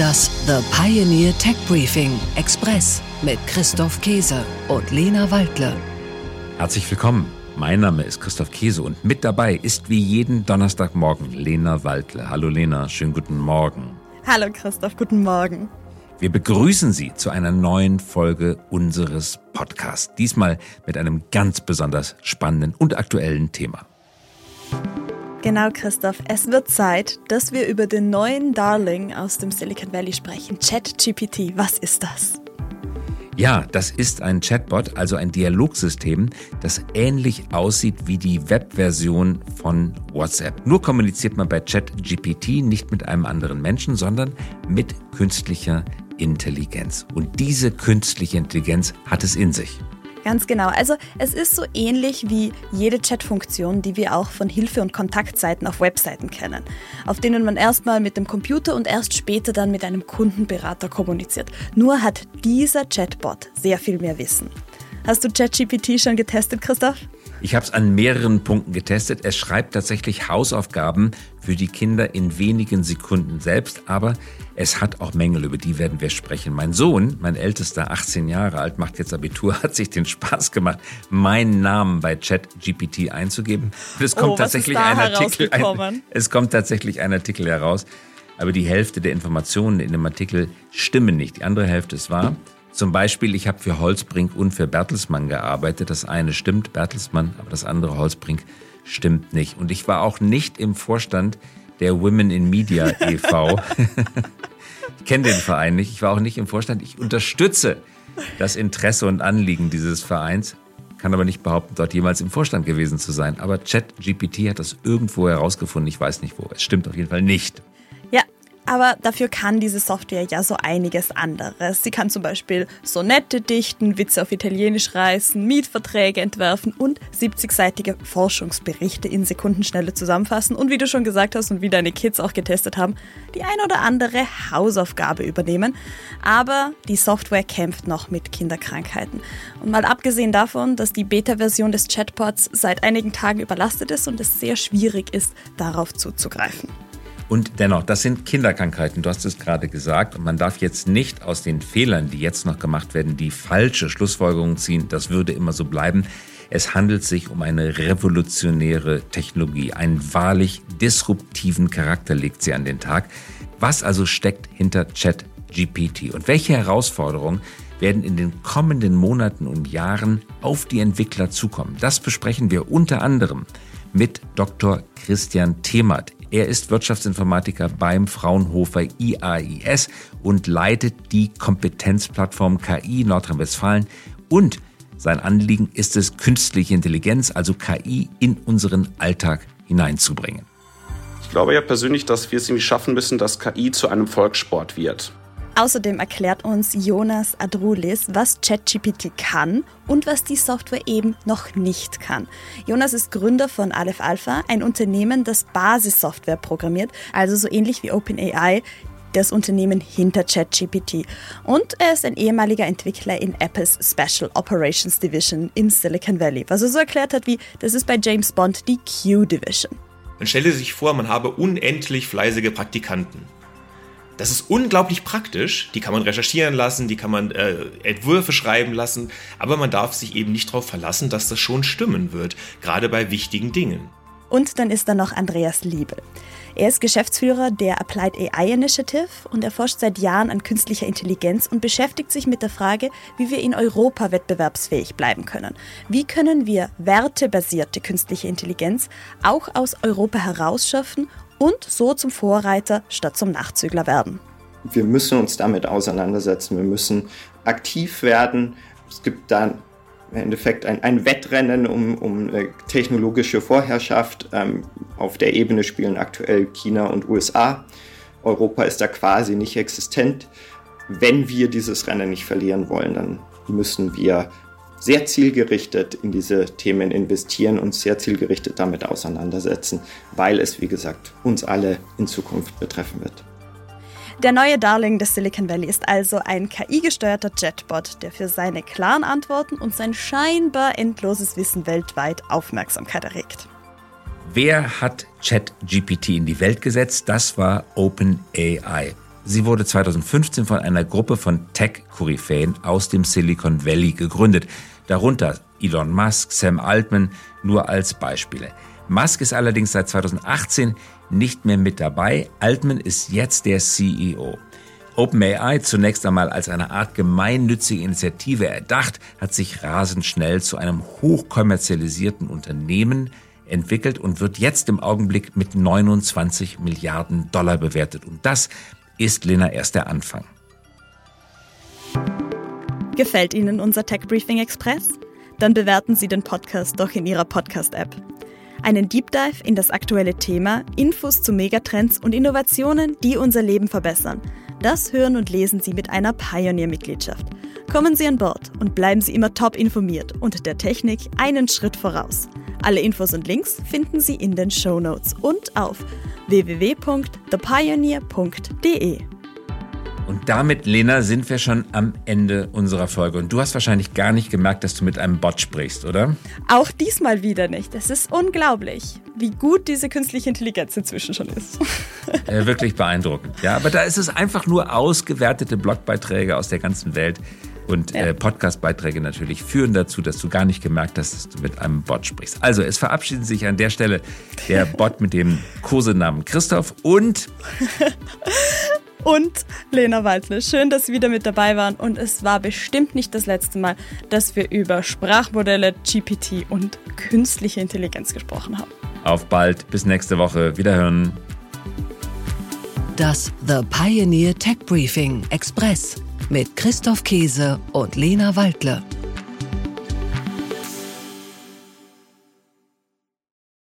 Das The Pioneer Tech Briefing Express mit Christoph Käse und Lena Waldle. Herzlich willkommen. Mein Name ist Christoph Käse und mit dabei ist wie jeden Donnerstagmorgen Lena Waldle. Hallo Lena, schönen guten Morgen. Hallo Christoph, guten Morgen. Wir begrüßen Sie zu einer neuen Folge unseres Podcasts. Diesmal mit einem ganz besonders spannenden und aktuellen Thema. Genau, Christoph. Es wird Zeit, dass wir über den neuen Darling aus dem Silicon Valley sprechen. ChatGPT. Was ist das? Ja, das ist ein Chatbot, also ein Dialogsystem, das ähnlich aussieht wie die Webversion von WhatsApp. Nur kommuniziert man bei ChatGPT nicht mit einem anderen Menschen, sondern mit künstlicher Intelligenz. Und diese künstliche Intelligenz hat es in sich. Ganz genau. Also es ist so ähnlich wie jede Chat-Funktion, die wir auch von Hilfe- und Kontaktseiten auf Webseiten kennen, auf denen man erstmal mit dem Computer und erst später dann mit einem Kundenberater kommuniziert. Nur hat dieser Chatbot sehr viel mehr Wissen. Hast du ChatGPT schon getestet, Christoph? Ich habe es an mehreren Punkten getestet. Es schreibt tatsächlich Hausaufgaben für die Kinder in wenigen Sekunden selbst, aber es hat auch Mängel, über die werden wir sprechen. Mein Sohn, mein ältester, 18 Jahre alt, macht jetzt Abitur, hat sich den Spaß gemacht, meinen Namen bei ChatGPT einzugeben. Und es kommt oh, tatsächlich ein Artikel, ein, es kommt tatsächlich ein Artikel heraus, aber die Hälfte der Informationen in dem Artikel stimmen nicht. Die andere Hälfte ist wahr. Zum Beispiel, ich habe für Holzbrink und für Bertelsmann gearbeitet. Das eine stimmt, Bertelsmann, aber das andere Holzbrink stimmt nicht. Und ich war auch nicht im Vorstand der Women in Media e.V. ich kenne den Verein nicht. Ich war auch nicht im Vorstand. Ich unterstütze das Interesse und Anliegen dieses Vereins, kann aber nicht behaupten, dort jemals im Vorstand gewesen zu sein. Aber ChatGPT hat das irgendwo herausgefunden. Ich weiß nicht wo. Es stimmt auf jeden Fall nicht. Aber dafür kann diese Software ja so einiges anderes. Sie kann zum Beispiel Sonette dichten, Witze auf Italienisch reißen, Mietverträge entwerfen und 70-seitige Forschungsberichte in Sekundenschnelle zusammenfassen und wie du schon gesagt hast und wie deine Kids auch getestet haben, die ein oder andere Hausaufgabe übernehmen. Aber die Software kämpft noch mit Kinderkrankheiten. Und mal abgesehen davon, dass die Beta-Version des Chatbots seit einigen Tagen überlastet ist und es sehr schwierig ist, darauf zuzugreifen. Und dennoch, das sind Kinderkrankheiten, du hast es gerade gesagt. Und man darf jetzt nicht aus den Fehlern, die jetzt noch gemacht werden, die falsche Schlussfolgerung ziehen. Das würde immer so bleiben. Es handelt sich um eine revolutionäre Technologie. Einen wahrlich disruptiven Charakter legt sie an den Tag. Was also steckt hinter ChatGPT? Und welche Herausforderungen werden in den kommenden Monaten und Jahren auf die Entwickler zukommen? Das besprechen wir unter anderem mit Dr. Christian Themert. Er ist Wirtschaftsinformatiker beim Fraunhofer IAIS und leitet die Kompetenzplattform KI Nordrhein-Westfalen und sein Anliegen ist es, künstliche Intelligenz, also KI, in unseren Alltag hineinzubringen. Ich glaube ja persönlich, dass wir es irgendwie schaffen müssen, dass KI zu einem Volkssport wird. Außerdem erklärt uns Jonas Adrulis, was ChatGPT kann und was die Software eben noch nicht kann. Jonas ist Gründer von Aleph Alpha, ein Unternehmen, das Basissoftware programmiert, also so ähnlich wie OpenAI, das Unternehmen hinter ChatGPT. Und er ist ein ehemaliger Entwickler in Apples Special Operations Division in Silicon Valley, was er so erklärt hat wie, das ist bei James Bond die Q Division. Man stelle sich vor, man habe unendlich fleißige Praktikanten. Das ist unglaublich praktisch. Die kann man recherchieren lassen, die kann man äh, Entwürfe schreiben lassen, aber man darf sich eben nicht darauf verlassen, dass das schon stimmen wird, gerade bei wichtigen Dingen. Und dann ist da noch Andreas Liebel. Er ist Geschäftsführer der Applied AI Initiative und er forscht seit Jahren an künstlicher Intelligenz und beschäftigt sich mit der Frage, wie wir in Europa wettbewerbsfähig bleiben können. Wie können wir wertebasierte künstliche Intelligenz auch aus Europa herausschaffen und so zum Vorreiter statt zum Nachzügler werden. Wir müssen uns damit auseinandersetzen, wir müssen aktiv werden. Es gibt dann im Endeffekt ein, ein Wettrennen um, um technologische Vorherrschaft. Ähm, auf der Ebene spielen aktuell China und USA. Europa ist da quasi nicht existent. Wenn wir dieses Rennen nicht verlieren wollen, dann müssen wir sehr zielgerichtet in diese Themen investieren und sehr zielgerichtet damit auseinandersetzen, weil es, wie gesagt, uns alle in Zukunft betreffen wird. Der neue Darling des Silicon Valley ist also ein KI-gesteuerter Chatbot, der für seine klaren Antworten und sein scheinbar endloses Wissen weltweit Aufmerksamkeit erregt. Wer hat ChatGPT in die Welt gesetzt? Das war OpenAI. Sie wurde 2015 von einer Gruppe von Tech-Koryphäen aus dem Silicon Valley gegründet, darunter Elon Musk, Sam Altman, nur als Beispiele. Musk ist allerdings seit 2018 nicht mehr mit dabei. Altman ist jetzt der CEO. OpenAI, zunächst einmal als eine Art gemeinnützige Initiative erdacht, hat sich rasend schnell zu einem hochkommerzialisierten Unternehmen entwickelt und wird jetzt im Augenblick mit 29 Milliarden Dollar bewertet. Und das ist, Lena, erst der Anfang. Gefällt Ihnen unser Tech Briefing Express? Dann bewerten Sie den Podcast doch in Ihrer Podcast-App. Einen Deep Dive in das aktuelle Thema, Infos zu Megatrends und Innovationen, die unser Leben verbessern. Das hören und lesen Sie mit einer Pioneer-Mitgliedschaft. Kommen Sie an Bord und bleiben Sie immer top informiert und der Technik einen Schritt voraus. Alle Infos und Links finden Sie in den Show Notes und auf www.thepioneer.de. Und damit, Lena, sind wir schon am Ende unserer Folge. Und du hast wahrscheinlich gar nicht gemerkt, dass du mit einem Bot sprichst, oder? Auch diesmal wieder nicht. Es ist unglaublich, wie gut diese künstliche Intelligenz inzwischen schon ist. äh, wirklich beeindruckend. Ja, aber da ist es einfach nur ausgewertete Blogbeiträge aus der ganzen Welt. Und ja. äh, Podcastbeiträge natürlich führen dazu, dass du gar nicht gemerkt hast, dass du mit einem Bot sprichst. Also, es verabschieden sich an der Stelle der Bot mit dem Kosenamen Christoph und und Lena Waldle. Schön, dass Sie wieder mit dabei waren und es war bestimmt nicht das letzte Mal, dass wir über Sprachmodelle, GPT und künstliche Intelligenz gesprochen haben. Auf bald, bis nächste Woche. Wiederhören. Das The Pioneer Tech Briefing Express mit Christoph Käse und Lena Waldle.